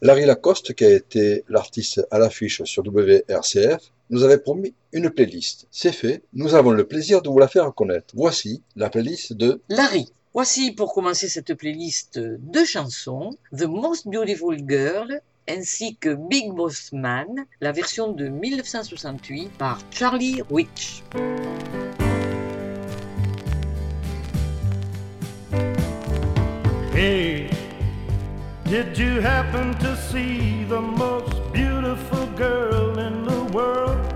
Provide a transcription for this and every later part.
Larry Lacoste, qui a été l'artiste à l'affiche sur WRCF, nous avait promis une playlist. C'est fait, nous avons le plaisir de vous la faire connaître. Voici la playlist de Larry. Voici pour commencer cette playlist deux chansons, The Most Beautiful Girl ainsi que Big Boss Man, la version de 1968 par Charlie Rich. Hey, did you happen to see the most beautiful girl in the world?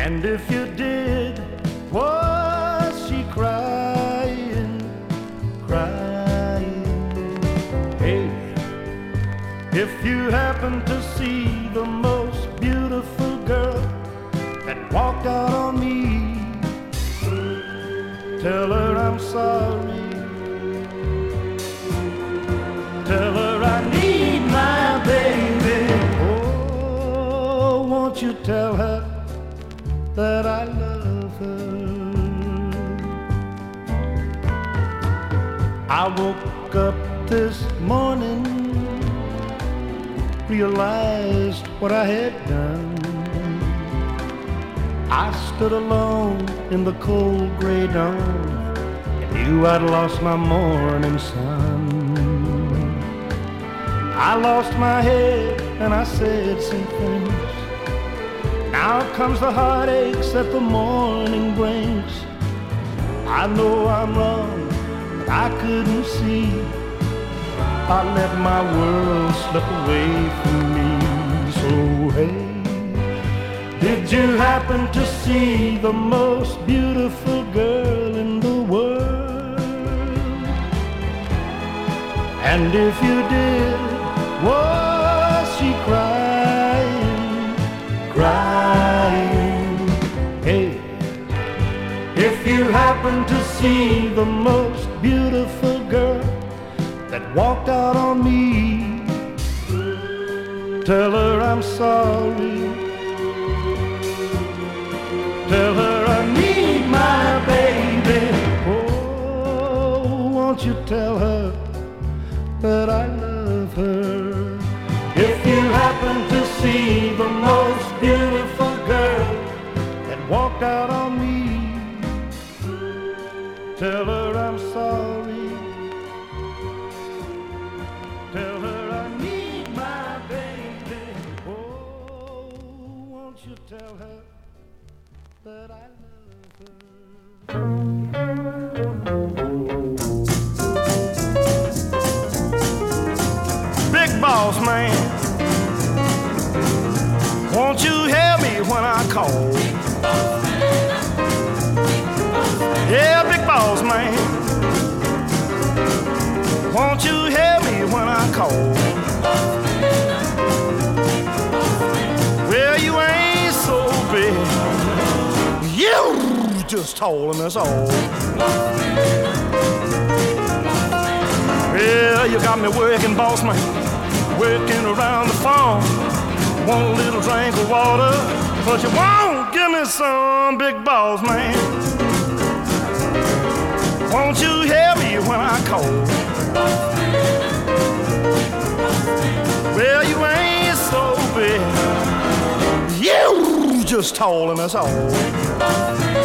And if you did, was she crying, crying? Hey, if you happen to see the most beautiful girl that walked out on me. Tell her I'm sorry. Won't you tell her that I love her? I woke up this morning, realized what I had done. I stood alone in the cold gray dawn and knew I'd lost my morning sun. I lost my head and I said some things. Now comes the heartaches that the morning brings. I know I'm wrong, but I couldn't see. I let my world slip away from me. So hey. Did you happen to see the most beautiful girl in the world? And if you did, was she crying, crying? Happen to see the most beautiful girl that walked out on me, tell her I'm sorry. Tell her I need my baby. Oh, won't you tell her that I love her? If you happen to see when I call? Yeah, big boss man, won't you help me when I call? Well, you ain't so big you just holding us all. Yeah, you got me working, boss man, working around the farm. Want a little drink of water, but you won't give me some, big balls, man. Won't you help me when I call? Well, you ain't so big. You just holding us all.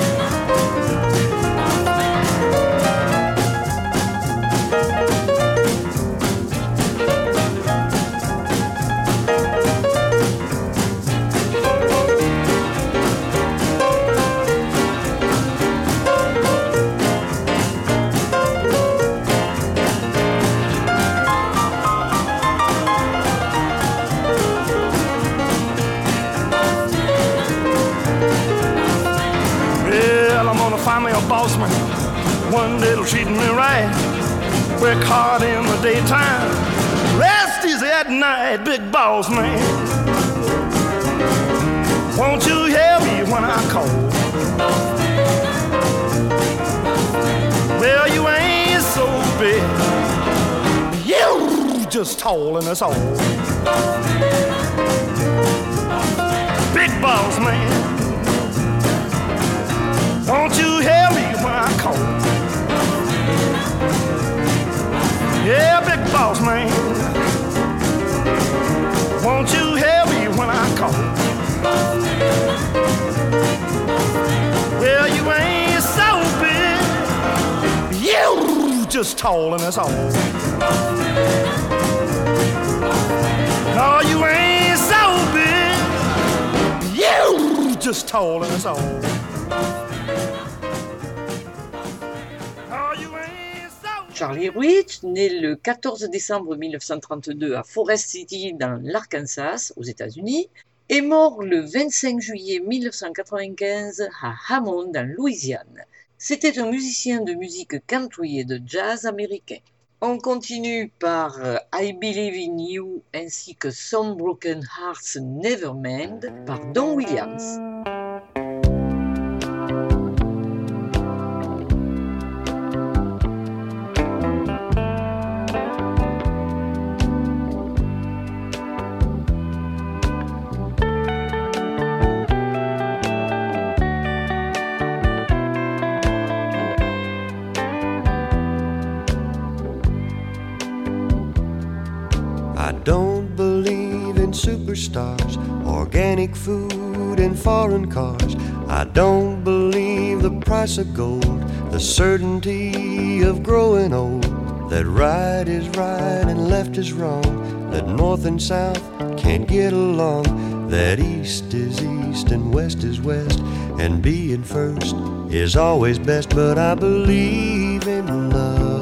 That'll me right. Work hard in the daytime, rest is at night, big boss man. Won't you help me when I call? Well, you ain't so big, you just tall in us all. Big boss man. Won't you help me when I call? Yeah, big boss man. Won't you help me when I call? Well, you ain't so big. You just tall and that's all. No, you ain't so big. You just tall and that's all. Charlie Rich, né le 14 décembre 1932 à Forest City dans l'Arkansas, aux États-Unis, est mort le 25 juillet 1995 à Hammond, dans Louisiane. C'était un musicien de musique country et de jazz américain. On continue par euh, I Believe in You ainsi que Some Broken Hearts Never Mend par Don Williams. Stars, organic food and foreign cars. I don't believe the price of gold, the certainty of growing old, that right is right and left is wrong, that north and south can't get along, that east is east and west is west, and being first is always best, but I believe in love.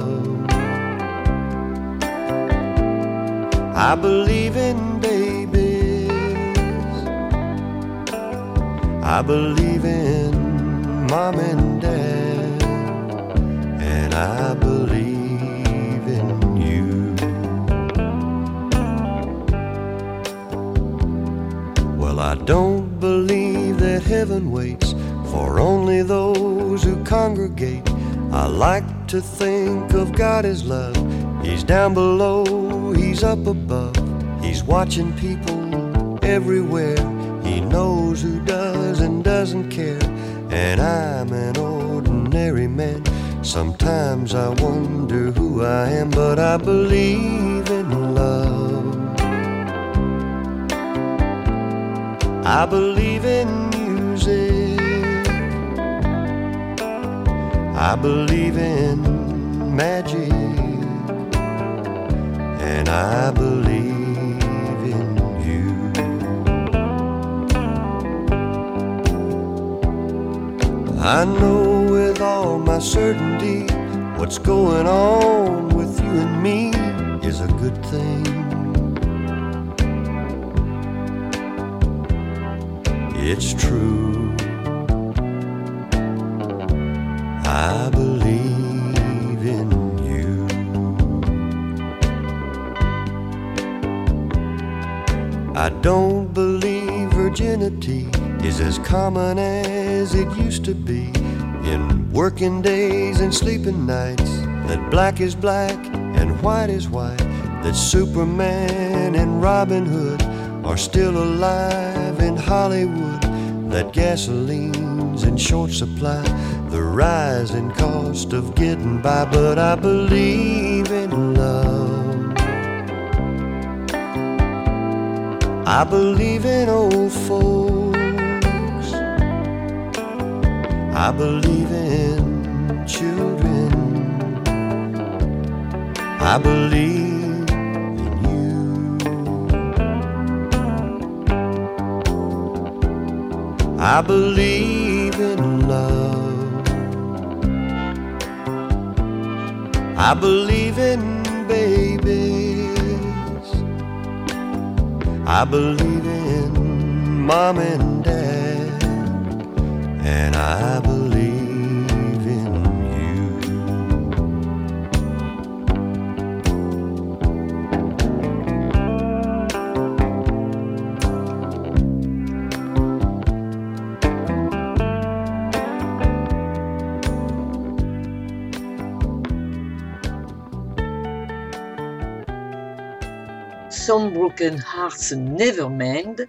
I believe in I believe in mom and dad, and I believe in you. Well, I don't believe that heaven waits for only those who congregate. I like to think of God as love. He's down below, He's up above, He's watching people everywhere he knows who does and doesn't care, and I'm an ordinary man. Sometimes I wonder who I am, but I believe in love. I believe in music. I believe in magic. And I believe I know with all my certainty what's going on with you and me is a good thing. It's true. I believe in you. I don't believe virginity is as common as it used to be in working days and sleeping nights. That black is black and white is white. That Superman and Robin Hood are still alive in Hollywood. That gasoline's in short supply. The rising cost of getting by, but I believe in love. I believe in old folks. I believe in children. I believe in you. I believe in love. I believe in babies. I believe in mom and and I believe in you. Some broken hearts never mend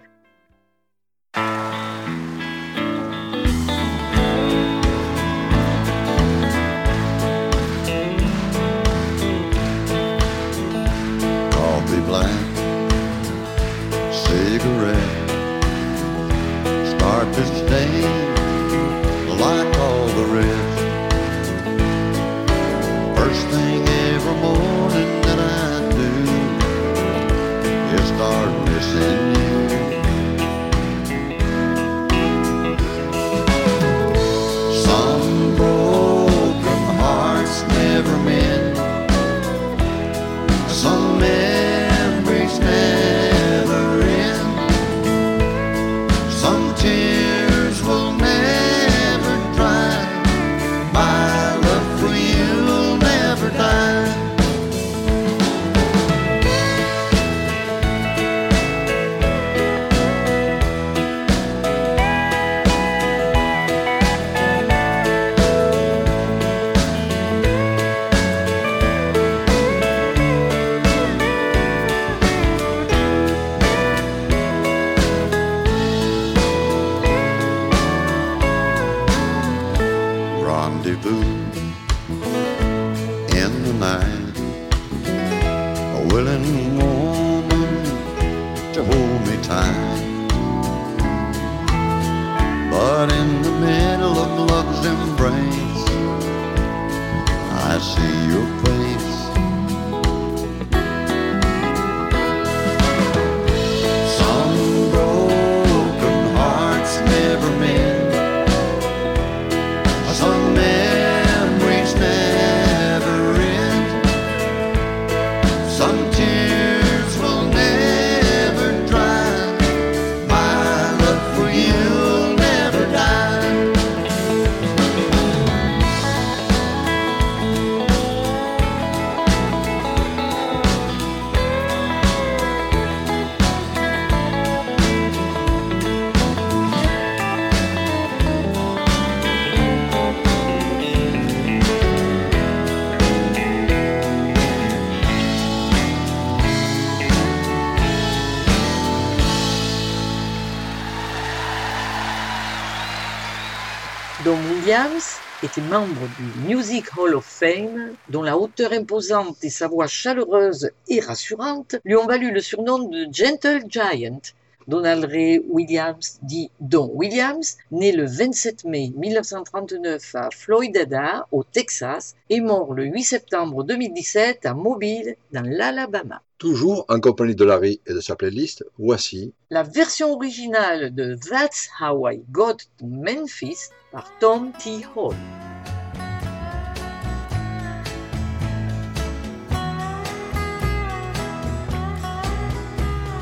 Membre du Music Hall of Fame, dont la hauteur imposante et sa voix chaleureuse et rassurante lui ont valu le surnom de Gentle Giant. Donald Ray Williams, dit Don Williams, né le 27 mai 1939 à Floydada, au Texas, est mort le 8 septembre 2017 à Mobile, dans l'Alabama. Toujours en compagnie de Larry et de sa playlist, voici La version originale de That's How I Got to Memphis par Tom T. Hall.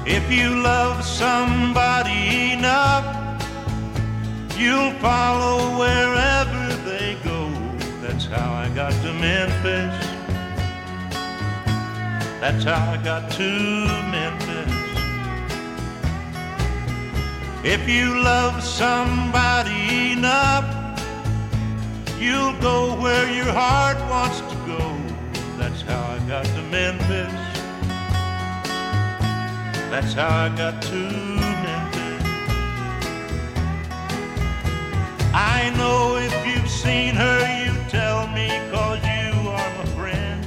If you love somebody enough, you'll follow wherever they go. That's how I got to Memphis. That's how I got to Memphis. If you love somebody enough, you'll go where your heart wants to go. That's how I got to Memphis. That's how I got to Memphis. I know if you've seen her, you tell me, cause you are my friend.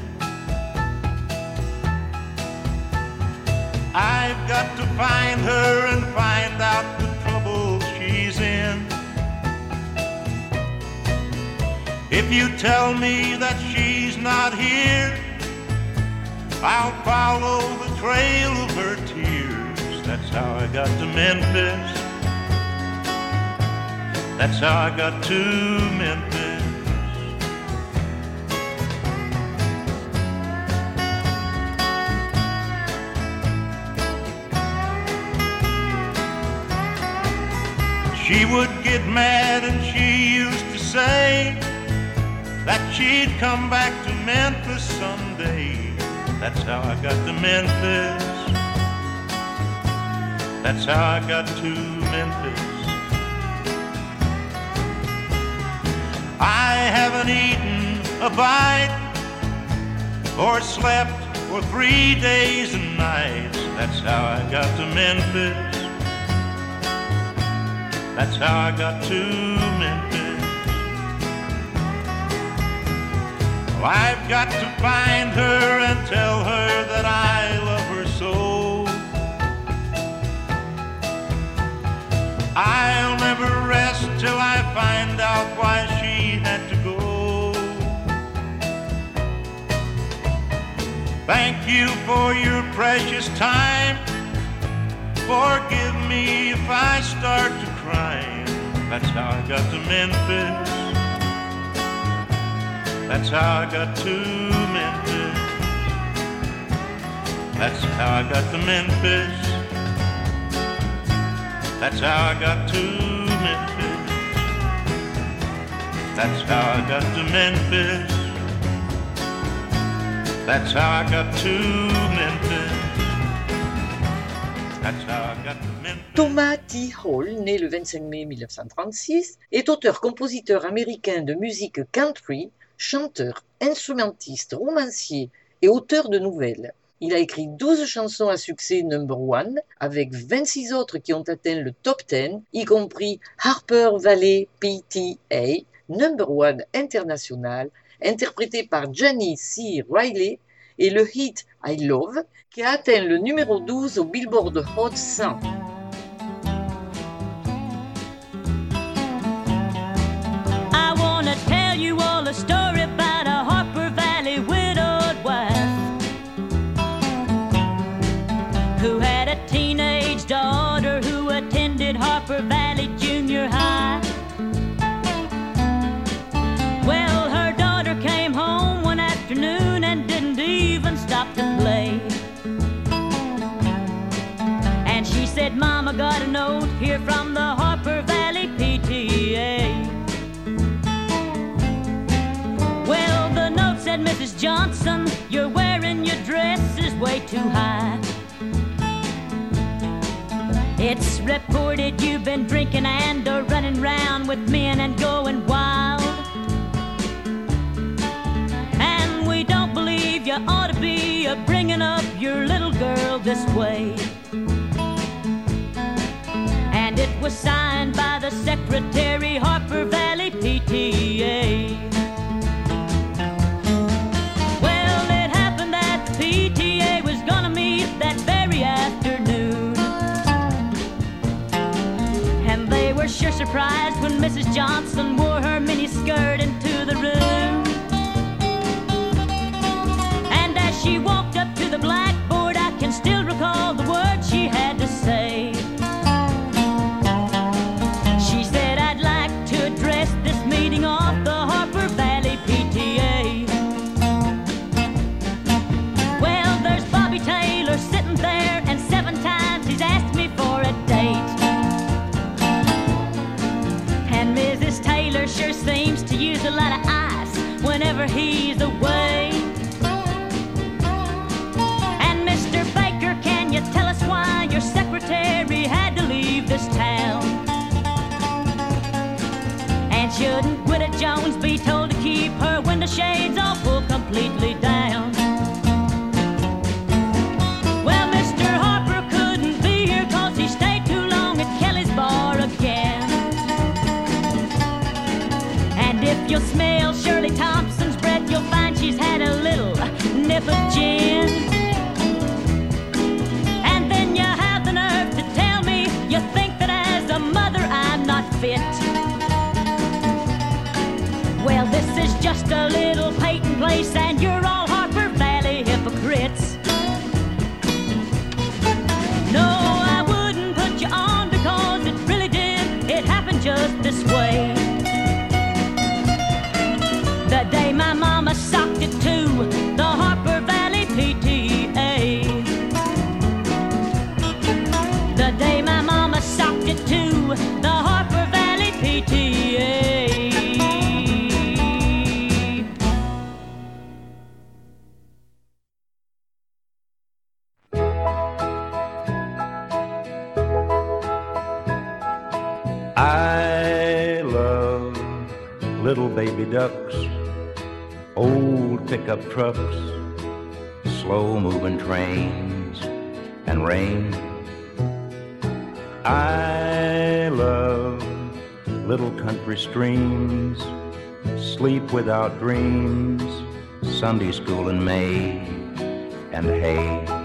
I've got to find her and find out the trouble she's in. If you tell me that she's not here, I'll follow the trail of her tears. That's how I got to Memphis. That's how I got to Memphis. She would get mad and she used to say that she'd come back to Memphis someday. That's how I got to Memphis. That's how I got to Memphis. I haven't eaten a bite or slept for three days and nights. That's how I got to Memphis. That's how I got to Memphis. I've got to find her and tell her that I love her so. I'll never rest till I find out why she had to go. Thank you for your precious time. Forgive me if I start to cry. That's how I got to Memphis. That's how I got to Memphis. That's how I got to Memphis. That's how I got to Memphis. Thomas T. Hall, né le 25 mai 1936, est auteur-compositeur américain de musique country, chanteur, instrumentiste, romancier et auteur de nouvelles. Il a écrit 12 chansons à succès number one, avec 26 autres qui ont atteint le top 10, y compris Harper Valley PTA, number one international, interprété par Johnny C. Riley et le hit I Love qui a atteint le numéro 12 au Billboard Hot 100. A story about a Harper Valley widowed wife who had a teenage daughter who attended Harper Valley Junior High. Well, her daughter came home one afternoon and didn't even stop to play. And she said, Mama got a note here from the Johnson, you're wearing your dress is way too high. It's reported you've been drinking and are running round with men and going wild. And we don't believe you ought to be a bringing up your little girl this way. And it was signed by the secretary, Harper Valley PTA. Surprised when Mrs. Johnson wore her mini skirt he's away. And Mr. Baker, can you tell us why your secretary had to leave this town? And shouldn't Widow Jones be told to keep her window shades pulled completely just a little Peyton place, streams, sleep without dreams, Sunday school in May, and hay.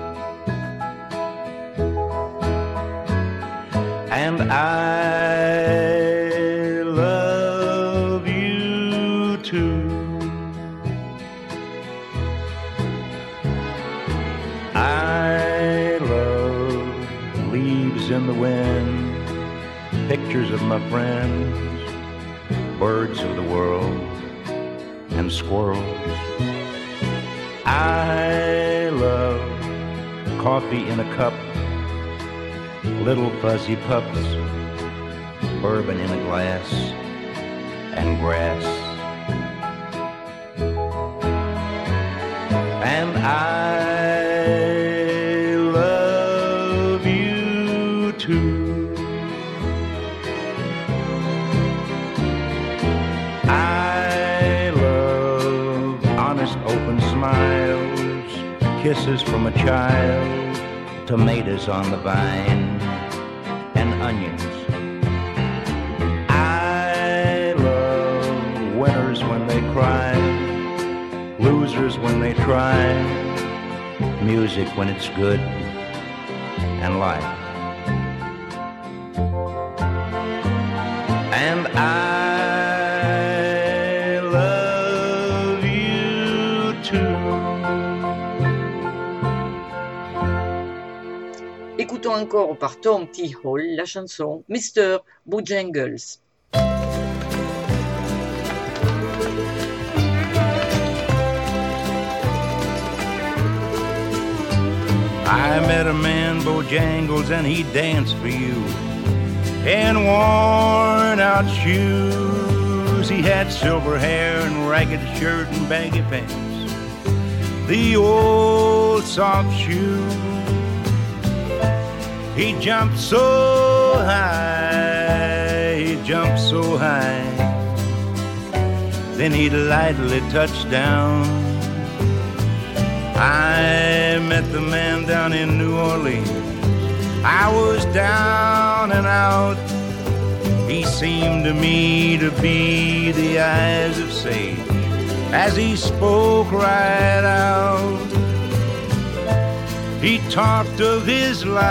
Birds of the world, and squirrels. I love coffee in a cup little fuzzy pups, bourbon in a glass, and grass. And I kisses from a child, tomatoes on the vine, and onions. I love winners when they cry, losers when they try, music when it's good and light. Encore par Tom T. Hall la chanson Mr. Bojangles. I met a man, Bojangles, and he danced for you. In worn out shoes, he had silver hair and ragged shirt and baggy pants. The old soft shoe. He jumped so high, he jumped so high. Then he lightly touched down. I met the man down in New Orleans. I was down and out. He seemed to me to be the eyes of sage as he spoke right out. He talked of his life,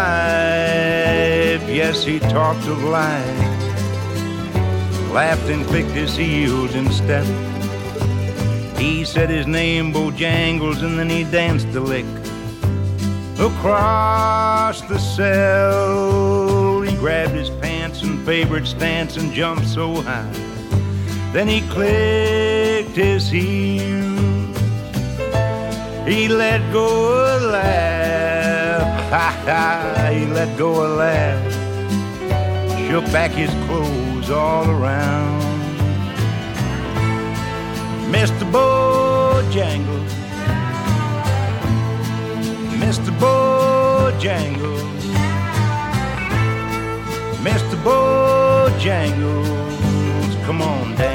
yes, he talked of life. Laughed and clicked his heels in step. He said his name, Bojangles, and then he danced a lick across the cell. He grabbed his pants and favorite stance and jumped so high. Then he clicked his heels. He let go a laugh. Ha ha, he let go a laugh. Shook back his clothes all around. Mr. Bojangles, Mr. Bojangles, Mr. Bojangles, come on, dance.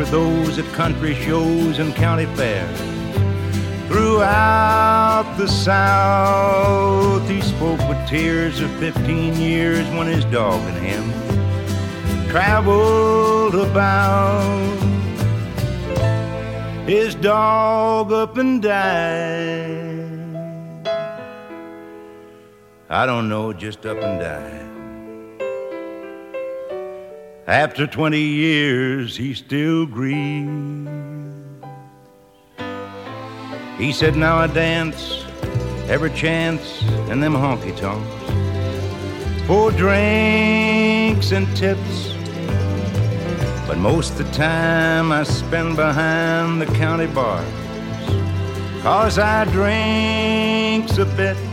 With those at country shows and county fairs. Throughout the South, he spoke with tears of 15 years when his dog and him traveled about. His dog up and died. I don't know, just up and died. After 20 years, he still grieves. He said, Now I dance every chance in them honky tonks for drinks and tips. But most of the time I spend behind the county bars. Cause I drinks a bit.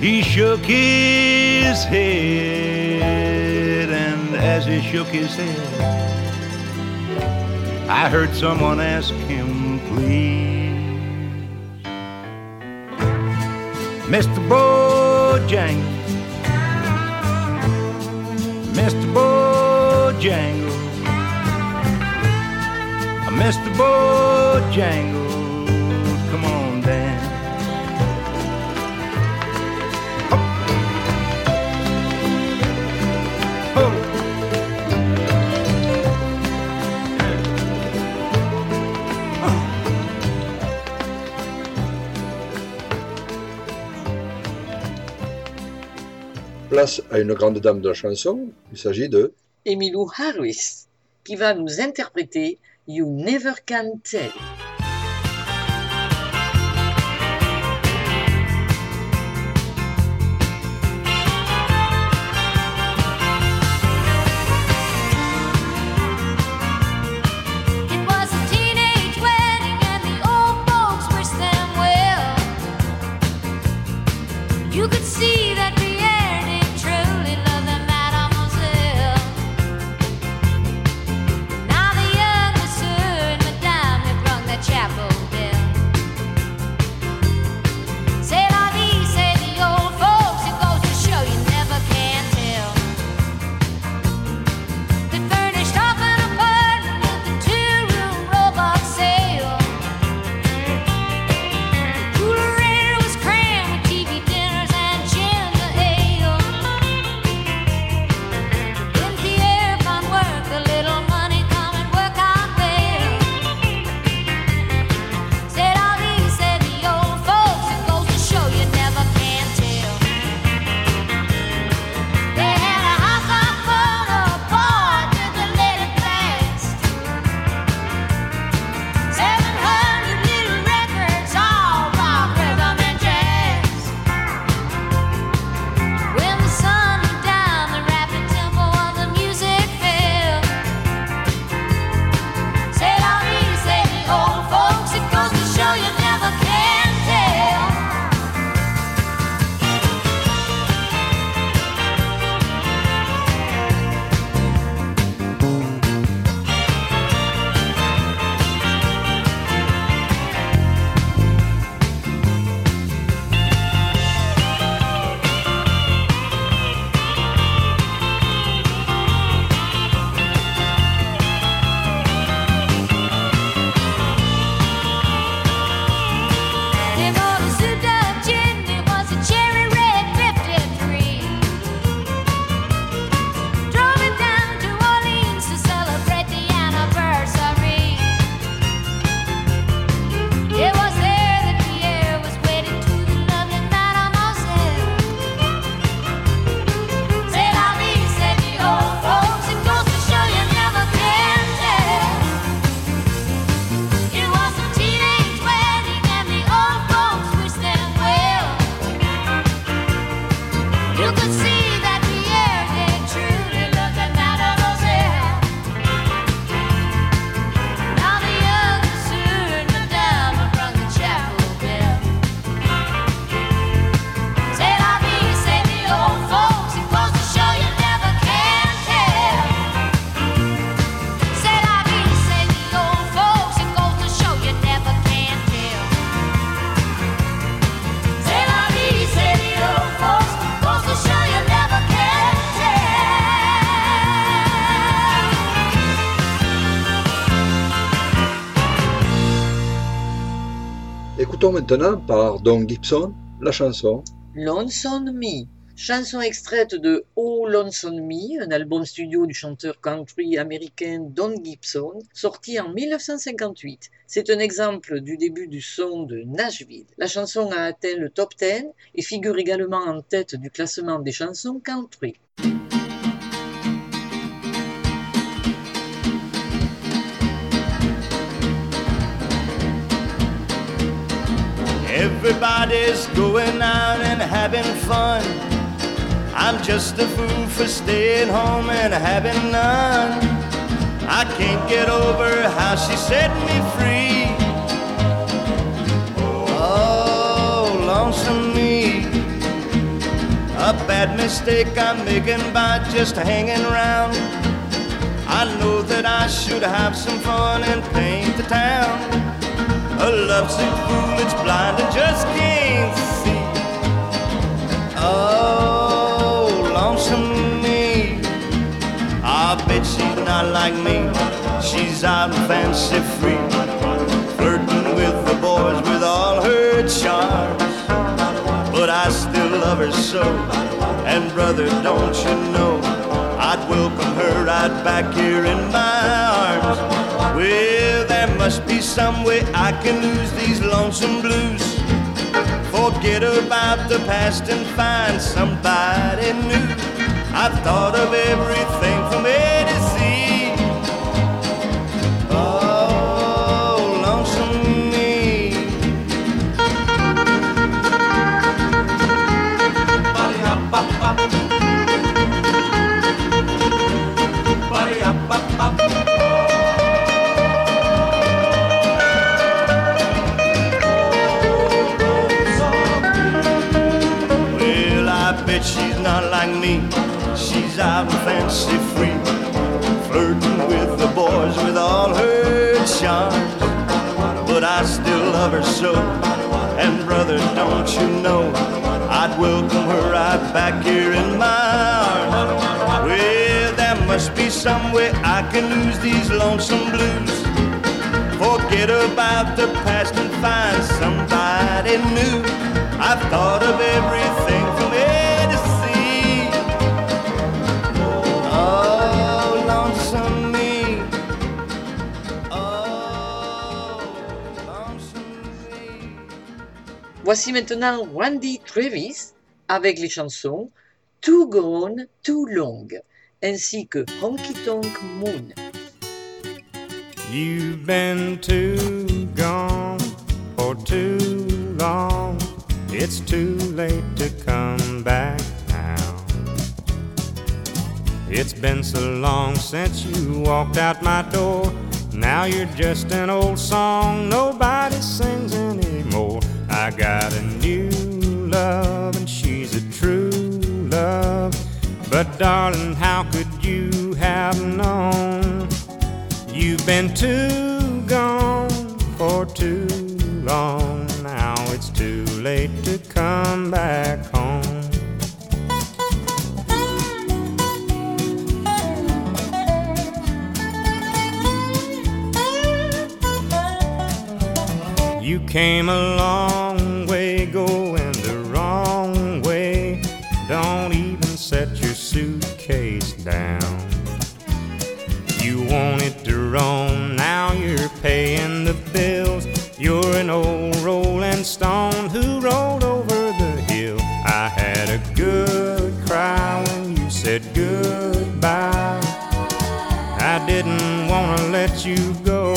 He shook his head, and as he shook his head, I heard someone ask him, please. Mr. Bojangles, Mr. Bojangles, Mr. Bojangles, come on, Place à une grande dame de la chanson, il s'agit de Emmylou Harris, qui va nous interpréter You Never Can Tell. Maintenant par Don Gibson la chanson Lonesome Me, chanson extraite de Oh Lonesome Me, un album studio du chanteur country américain Don Gibson, sorti en 1958. C'est un exemple du début du son de Nashville. La chanson a atteint le top 10 et figure également en tête du classement des chansons country. Everybody's going out and having fun. I'm just a fool for staying home and having none. I can't get over how she set me free. Oh, lonesome me. A bad mistake I'm making by just hanging around. I know that I should have some fun and paint the town. A lovesick fool that's blind and just can't see. Oh, lonesome me. I bet she's not like me. She's out and fancy free, flirting with the boys with all her charms. But I still love her so. And brother, don't you know, I'd welcome her right back here in my arms. Well, must be some way I can lose these lonesome blues. Forget about the past and find somebody new. I've thought of everything from A to Z. so. And brother, don't you know, I'd welcome her right back here in my arms. Well, there must be some way I can lose these lonesome blues. Forget about the past and find somebody new. I've thought of everything Voici maintenant Randy Travis avec les chansons Too Gone, Too Long ainsi que Honky Tonk Moon. You've been too gone for too long. It's too late to come back now. It's been so long since you walked out my door. Now you're just an old song nobody sings. I got a new love and she's a true love. But darling, how could you have known? You've been too gone for too long. Now it's too late to come back home. You came a you go,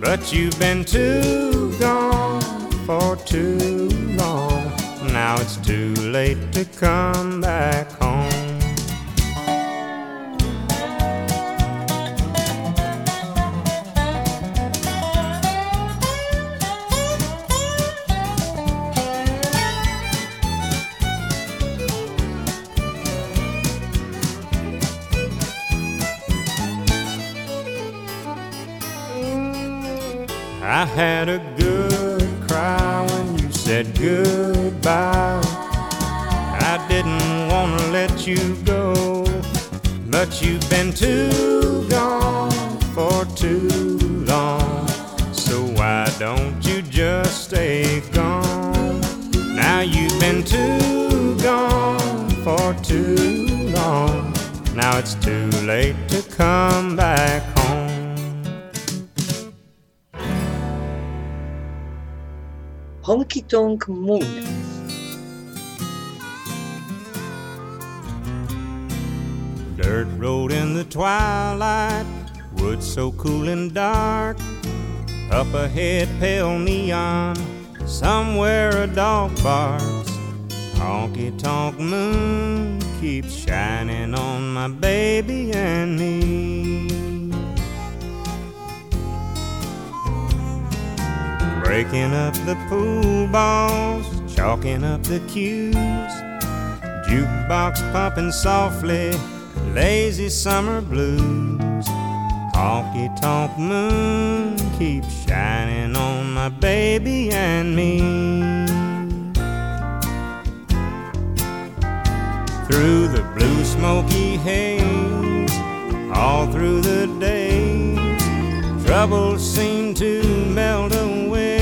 but you've been too gone for too long. Now it's too late to come back home. I had a good cry when you said goodbye. I didn't want to let you go, but you've been too gone for too long. So why don't you just stay gone? Now you've been too gone for too long. Now it's too late to come back Honky Tonk Moon. Dirt road in the twilight, woods so cool and dark. Up ahead, pale neon, somewhere a dog barks. Honky tonk moon keeps shining on my baby and me. Breaking up the pool balls, chalking up the cues. Jukebox pumping softly, lazy summer blues. Honky tonk moon keeps shining on my baby and me. Through the blue smoky haze, all through the days, troubles seem to melt away.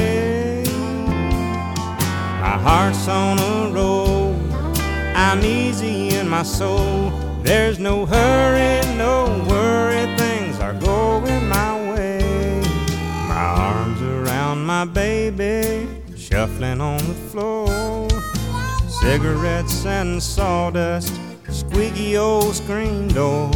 Heart's on a roll, I'm easy in my soul. There's no hurry, no worry, things are going my way. My arms around my baby, shuffling on the floor. Cigarettes and sawdust, squeaky old screen door.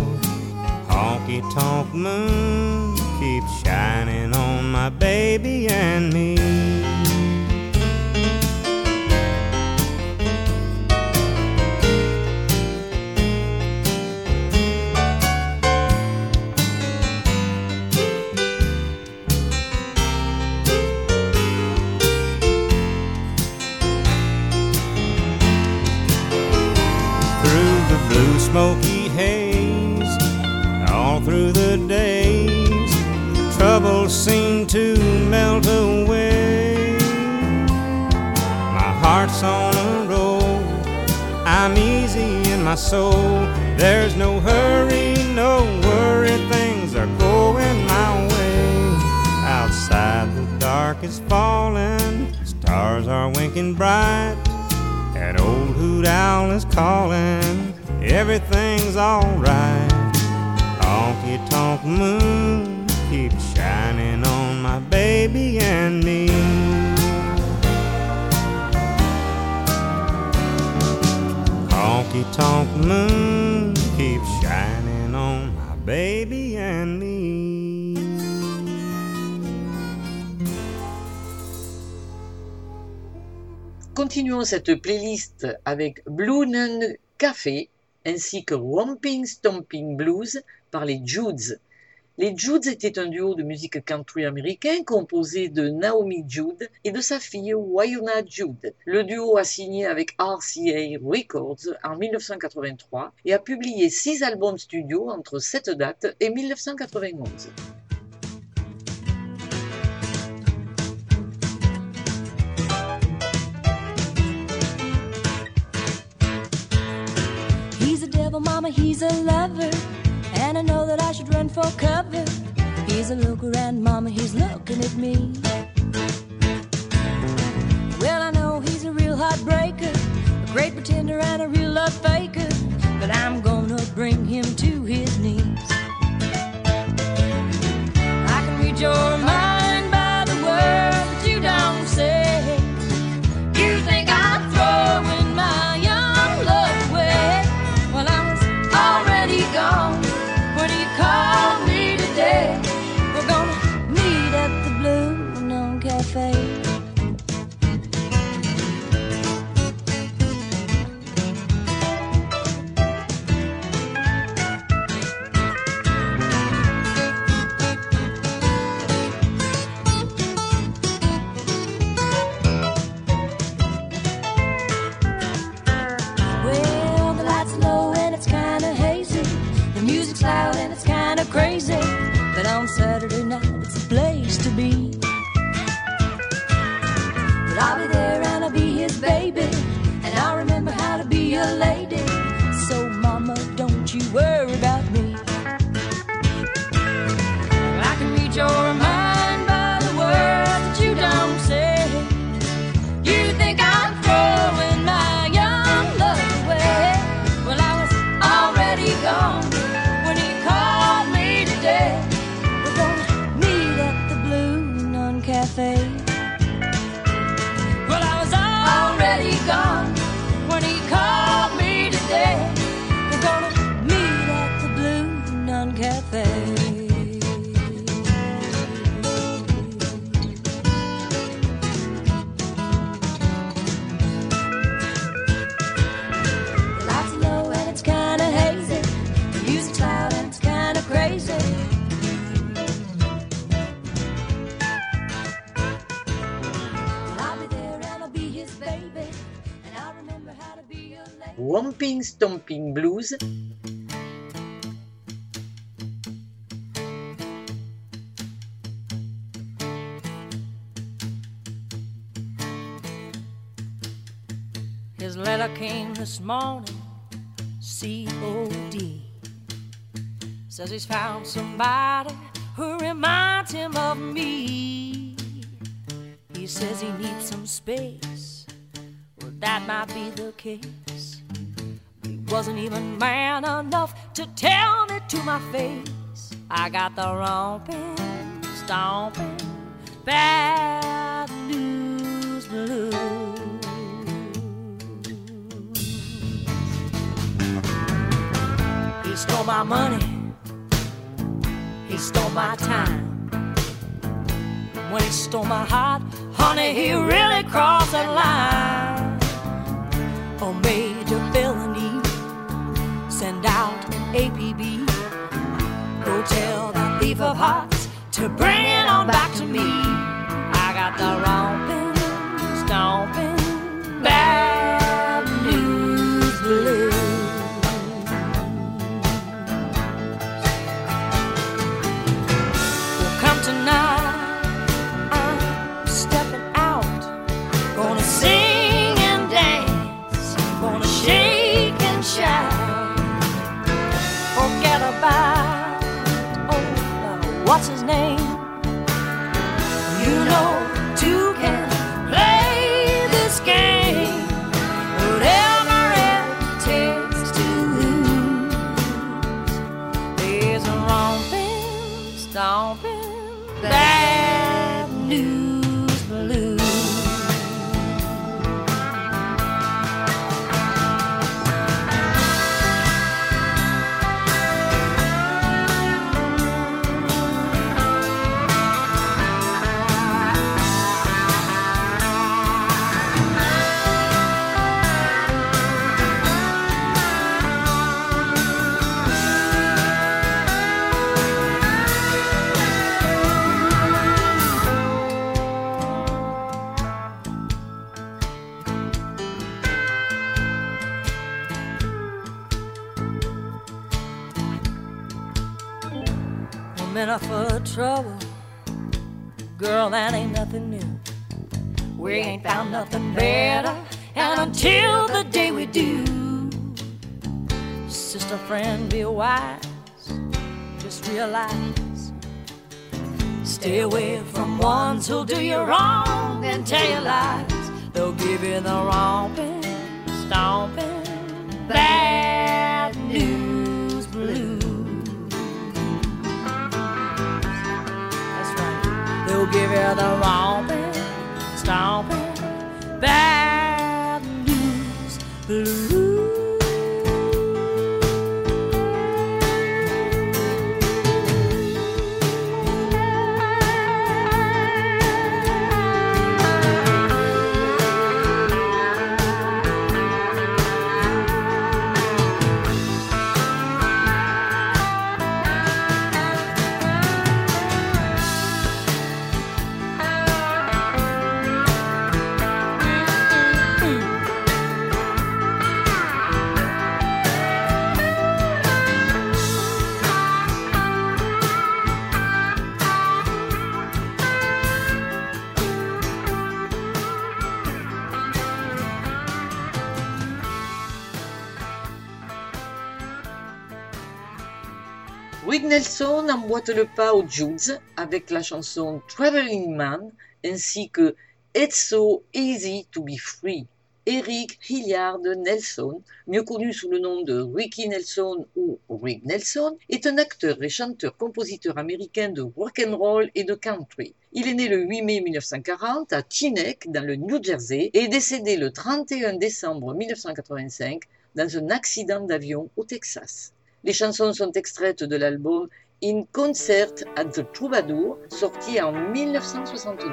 Honky tonk moon keeps shining on my baby and me. My soul. There's no hurry, no worry, things are going my way. Outside the dark is falling, stars are winking bright. That old hoot owl is calling, everything's alright. Honky tonk moon keeps shining on my baby and me. Honky tonk moon keeps shining on my baby and me. Continuons cette playlist avec Blue Nun Café ainsi que Romping Stomping Blues par les Judes. Les Judes étaient un duo de musique country américain composé de Naomi Jude et de sa fille Wynonna Jude. Le duo a signé avec RCA Records en 1983 et a publié six albums studio entre cette date et 1991. He's a devil, mama, he's a lover. And I know that I should run for cover. He's a looker, and mama, he's looking at me. Well, I know he's a real heartbreaker, a great pretender, and a real love faker. But I'm gonna bring him to his knees. I can read your mind Stomping Blues. His letter came this morning, COD. Says he's found somebody who reminds him of me. He says he needs some space. Well, that might be the case. Wasn't even man enough to tell me to my face. I got the romping, stomping, bad news blues. He stole my money. He stole my time. When he stole my heart, honey, he really crossed that line. Oh, felony, out APB. Go tell the thief of hearts to bring it on back to me. I got the romping, stomping, what's his name? That ain't nothing new. We ain't found nothing better. And until the day we do, sister, friend, be wise. Just realize. Stay away from ones who'll do you wrong and tell you lies. They'll give you the romping, stomping, bad news you the romping, stomping, bad Nelson emboîte le pas aux Judes avec la chanson Traveling Man ainsi que It's So Easy to Be Free. Eric Hilliard Nelson, mieux connu sous le nom de Ricky Nelson ou Rick Nelson, est un acteur et chanteur-compositeur américain de rock and roll et de country. Il est né le 8 mai 1940 à Teaneck, dans le New Jersey, et est décédé le 31 décembre 1985 dans un accident d'avion au Texas. Les chansons sont extraites de l'album In Concert at the Troubadour, sorti en 1969.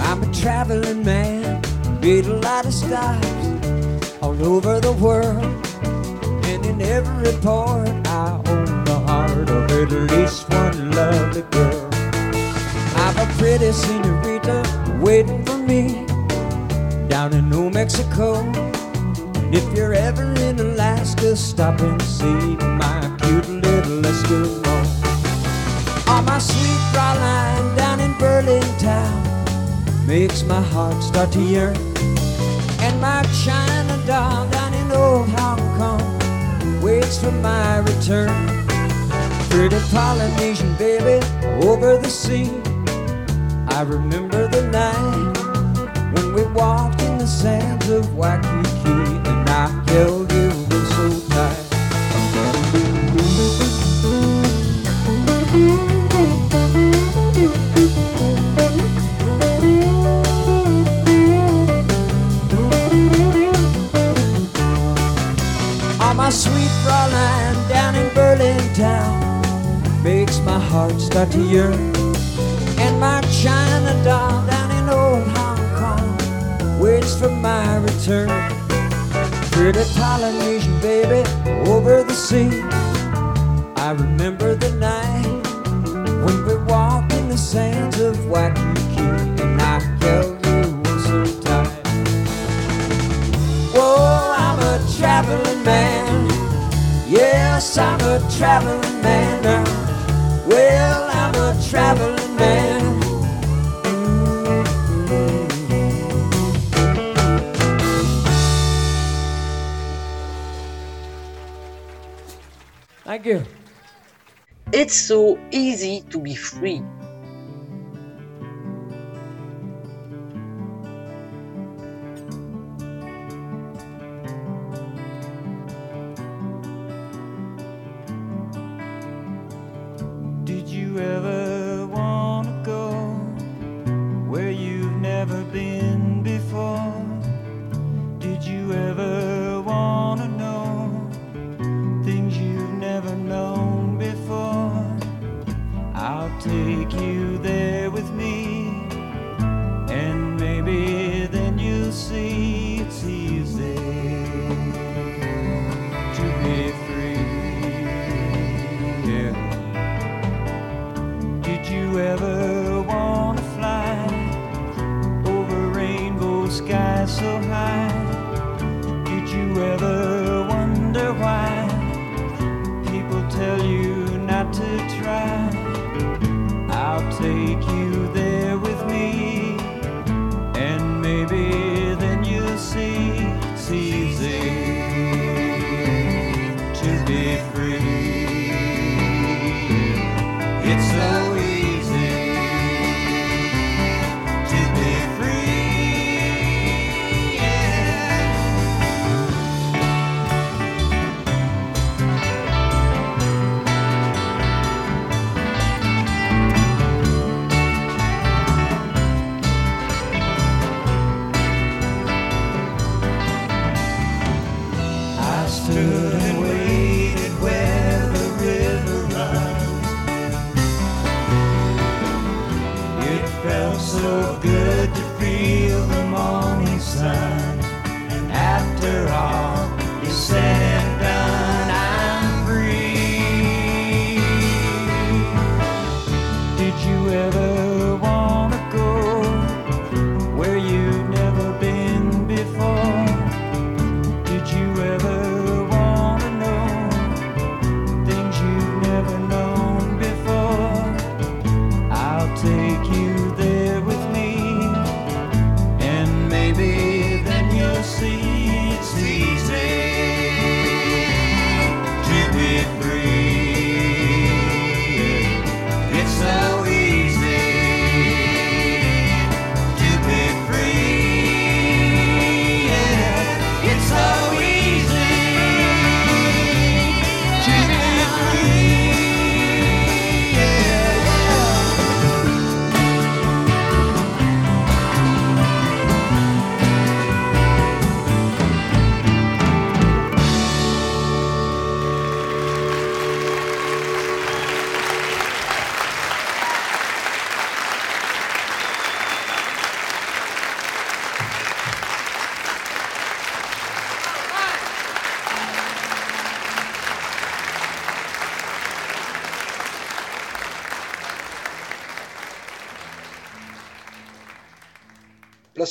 I'm a traveling man, meet a lot of stops all over the world. And in every port, I own the heart of at least one lovely girl. A pretty senorita waiting for me down in New Mexico. And if you're ever in Alaska, stop and see my cute little Eskimo. Oh, my sweet Fraulein down in Berlin town makes my heart start to yearn. And my China doll down in old Hong Kong waits for my return. Pretty Polynesian baby over the sea. I remember the night when we walked in the sands of Waikiki and I held you in so tight. Oh, my sweet Fraulein down in Berlin town makes my heart start to yearn. Waits for my return. Pretty Polynesian baby over the sea. I remember the night when we walked in the sands of Waikiki and I held you so tight. Whoa, I'm a traveling man. Yes, I'm a traveling man now. Well, I'm a traveling Thank you. It's so easy to be free. Did you ever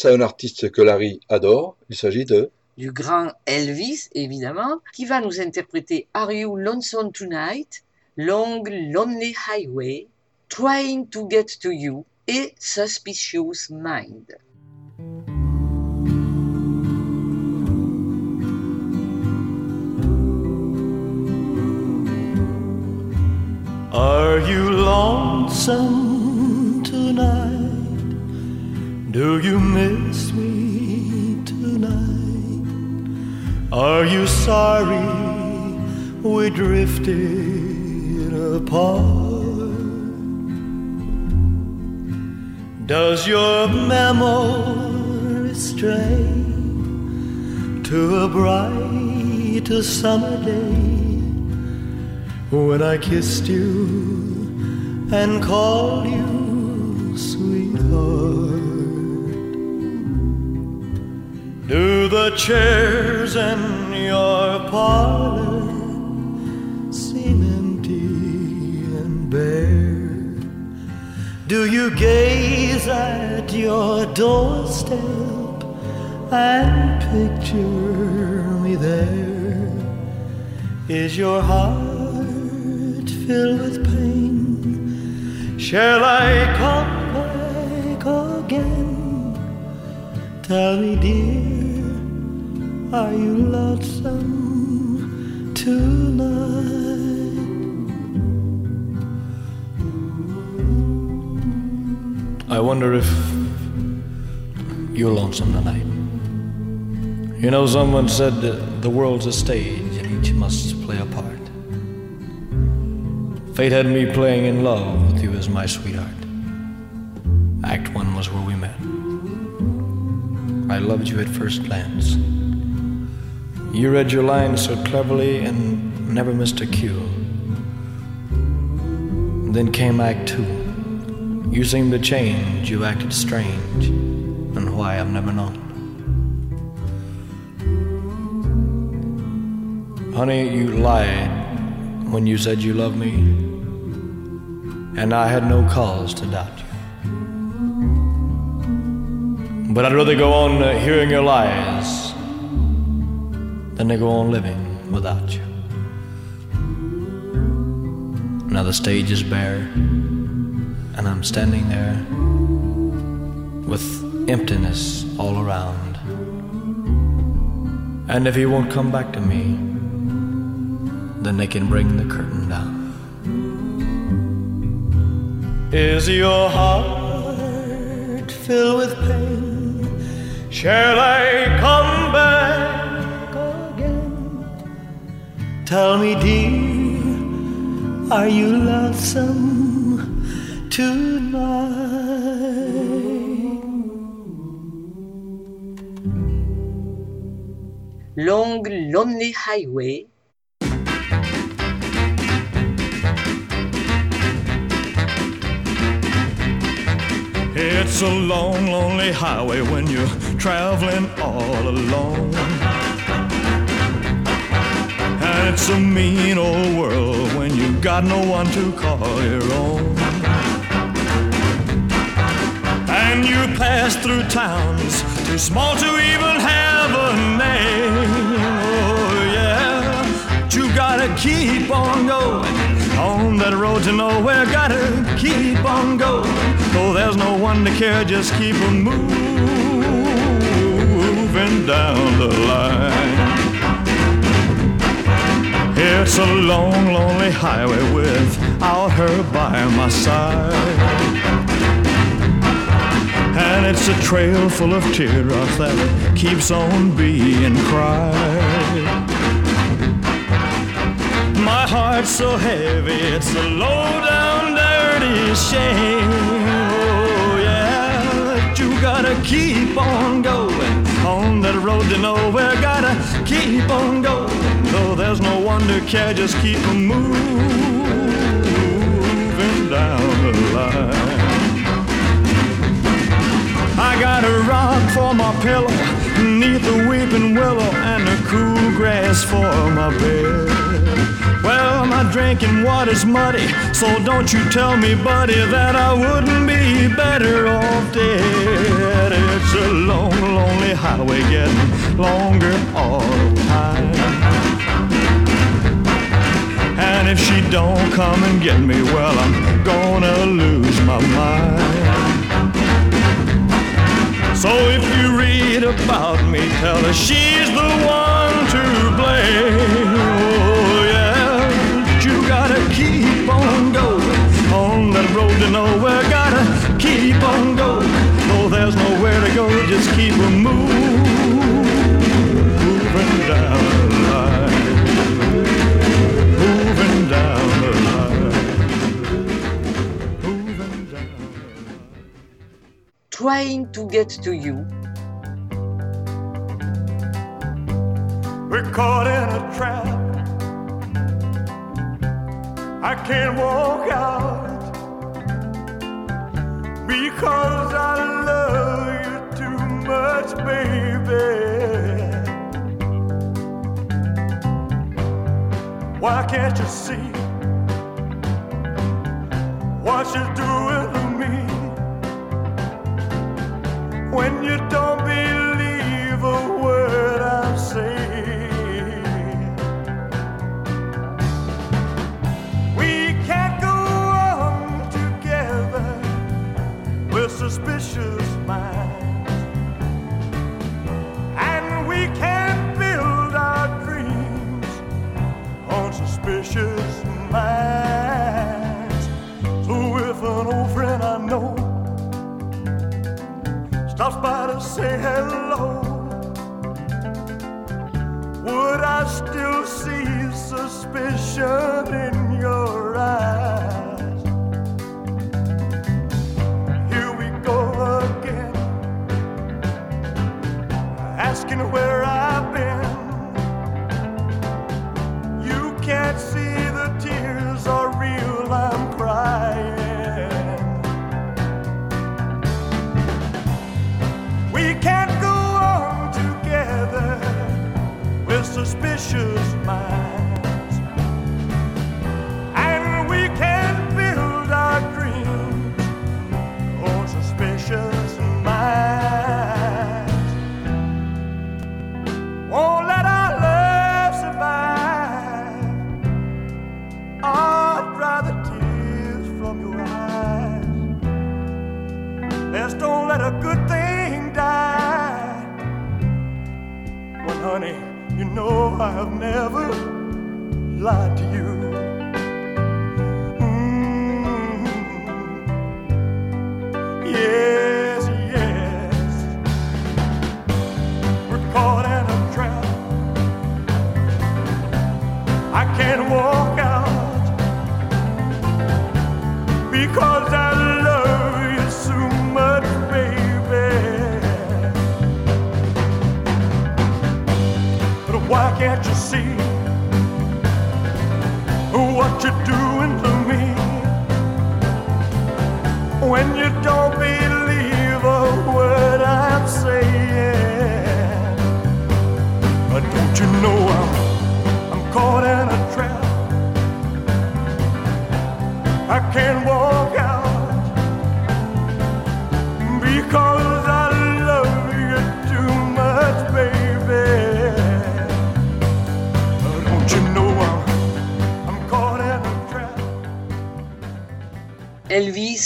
À un artiste que Larry adore, il s'agit de Du grand Elvis, évidemment, qui va nous interpréter Are You Lonesome Tonight, Long Lonely Highway, Trying to Get to You et Suspicious Mind. Are you lonesome tonight? Do you miss me tonight? Are you sorry we drifted apart? Does your memory stray to a bright summer day? when I kissed you and called you sweetheart. Do the chairs in your parlor seem empty and bare? Do you gaze at your doorstep and picture me there? Is your heart filled with pain? Shall I come back again? Tell me, dear, are you lonesome tonight? I wonder if you're lonesome tonight. You know, someone said that the world's a stage and each must play a part. Fate had me playing in love with you as my sweetheart. Loved you at first glance. You read your lines so cleverly and never missed a cue. Then came Act two. You seemed to change, you acted strange, and why I've never known. Honey, you lied when you said you loved me, and I had no cause to doubt you. But I'd rather go on uh, hearing your lies than to go on living without you. Now the stage is bare, and I'm standing there with emptiness all around. And if he won't come back to me, then they can bring the curtain down. Is your heart filled with pain? Shall I come back again? Tell me, dear, are you lonesome tonight? Long Lonely Highway, It's a long, lonely highway when you're traveling all alone. And it's a mean old world when you've got no one to call your own. And you pass through towns too small to even have a name. Oh, yeah. But you gotta keep on going on that road to nowhere. Gotta keep on going. Though there's no one to care, just keep on moving down the line. It's a long, lonely highway without her by my side. And it's a trail full of teardrops that keeps on being cried. My heart's so heavy, it's a low down, dirty shame. Oh, yeah, but you gotta keep on going on that road to nowhere. Gotta keep on going, though there's no one to care. Just keep moving down the line. I got a rock for my pillow, neath the weeping willow, and the cool grass for my bed. Well, my drinking water's muddy, so don't you tell me, buddy, that I wouldn't be better off dead. It's a long, lonely highway getting longer all the time. And if she don't come and get me, well, I'm gonna lose my mind. So if you read about me, tell her she's the one to blame. To get to you. We're caught in a trap. I can't walk out because I love you too much, baby. Why can't you see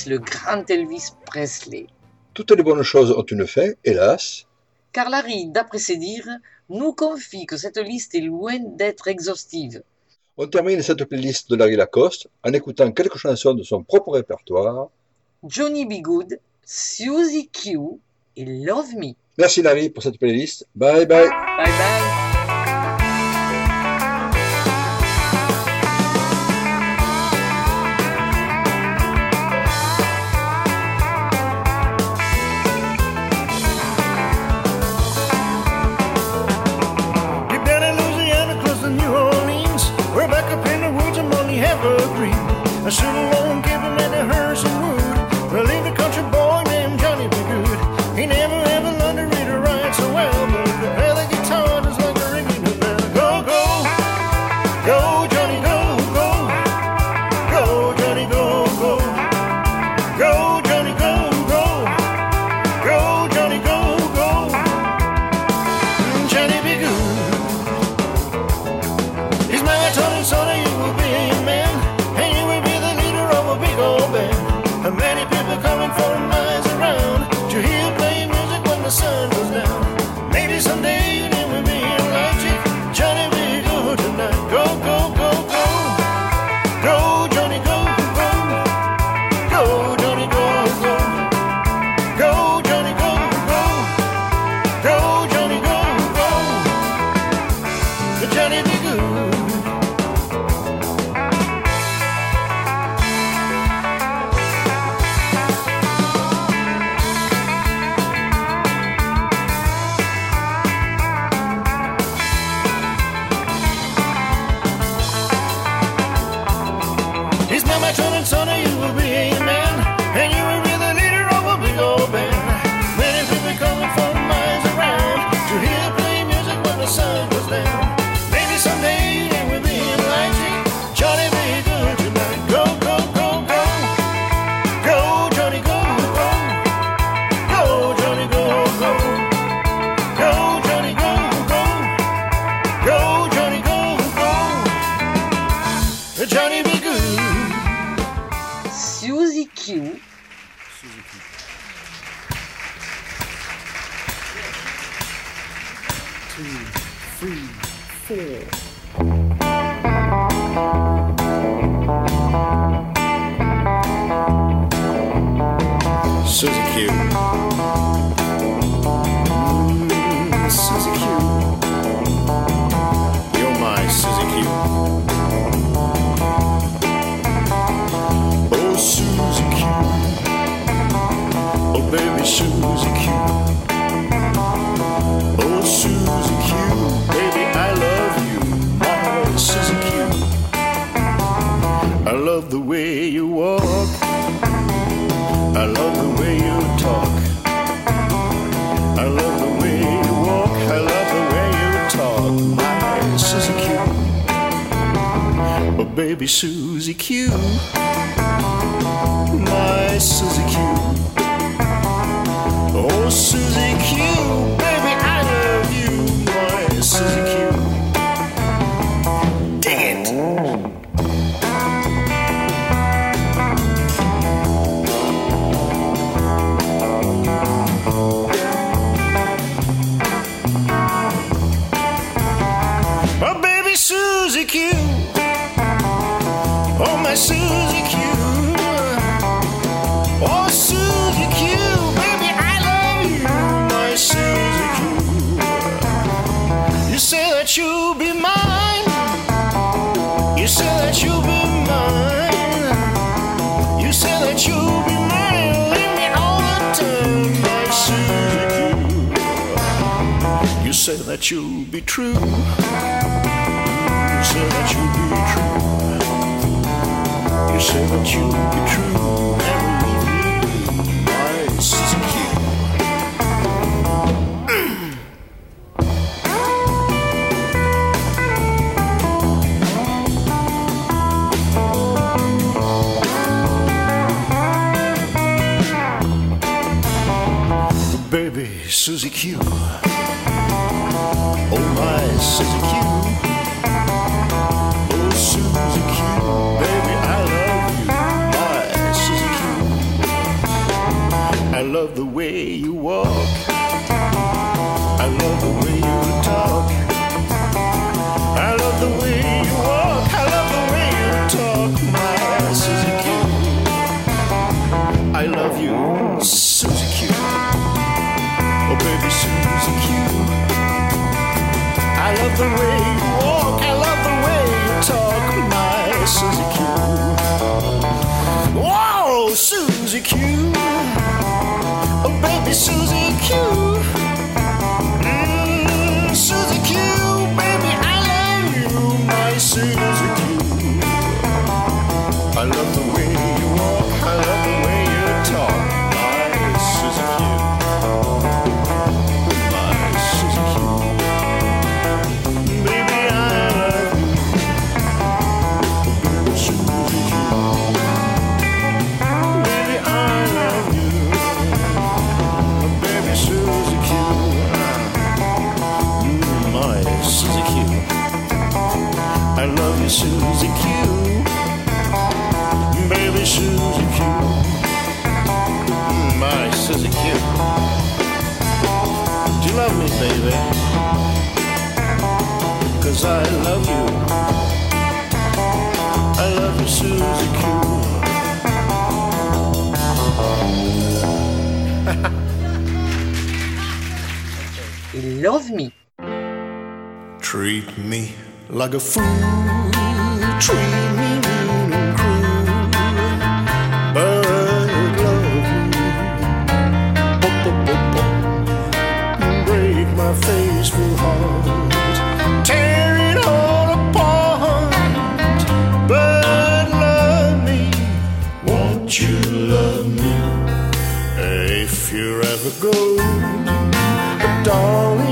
le grand Elvis Presley. Toutes les bonnes choses ont une fin, hélas. Car Larry, d'après ses dires, nous confie que cette liste est loin d'être exhaustive. On termine cette playlist de Larry Lacoste en écoutant quelques chansons de son propre répertoire. Johnny B. Good, Susie Q et Love Me. Merci Larry pour cette playlist. Bye bye. Bye bye. Evergreen. I Q. Mm, Susie Q. You're my Susie Q. Oh, Susie Q. Oh, baby, Susie Q. Oh, Susie Q. Baby, I love you. My Susie Q. I love the way you walk. I love baby Susie Q. My Susie Q. Oh, Susie Q. you'll be mine. You say that you'll be mine. You say that you'll be mine. Leave me all the time, my Susie Q. You say that you'll be true. You say that you'll be true. You say that you'll be true. Susie Q. Oh my Susie Q. Oh Susie Q. Baby I love you. My Susie Q. I love the way you walk. Susie Q. Oh, baby Susie Q. Love Me. Treat me like a fool. Treat me mean and cruel. But love me. Break my faithful heart. Tear it all apart. But love me. Won't you love me? If you ever go, darling.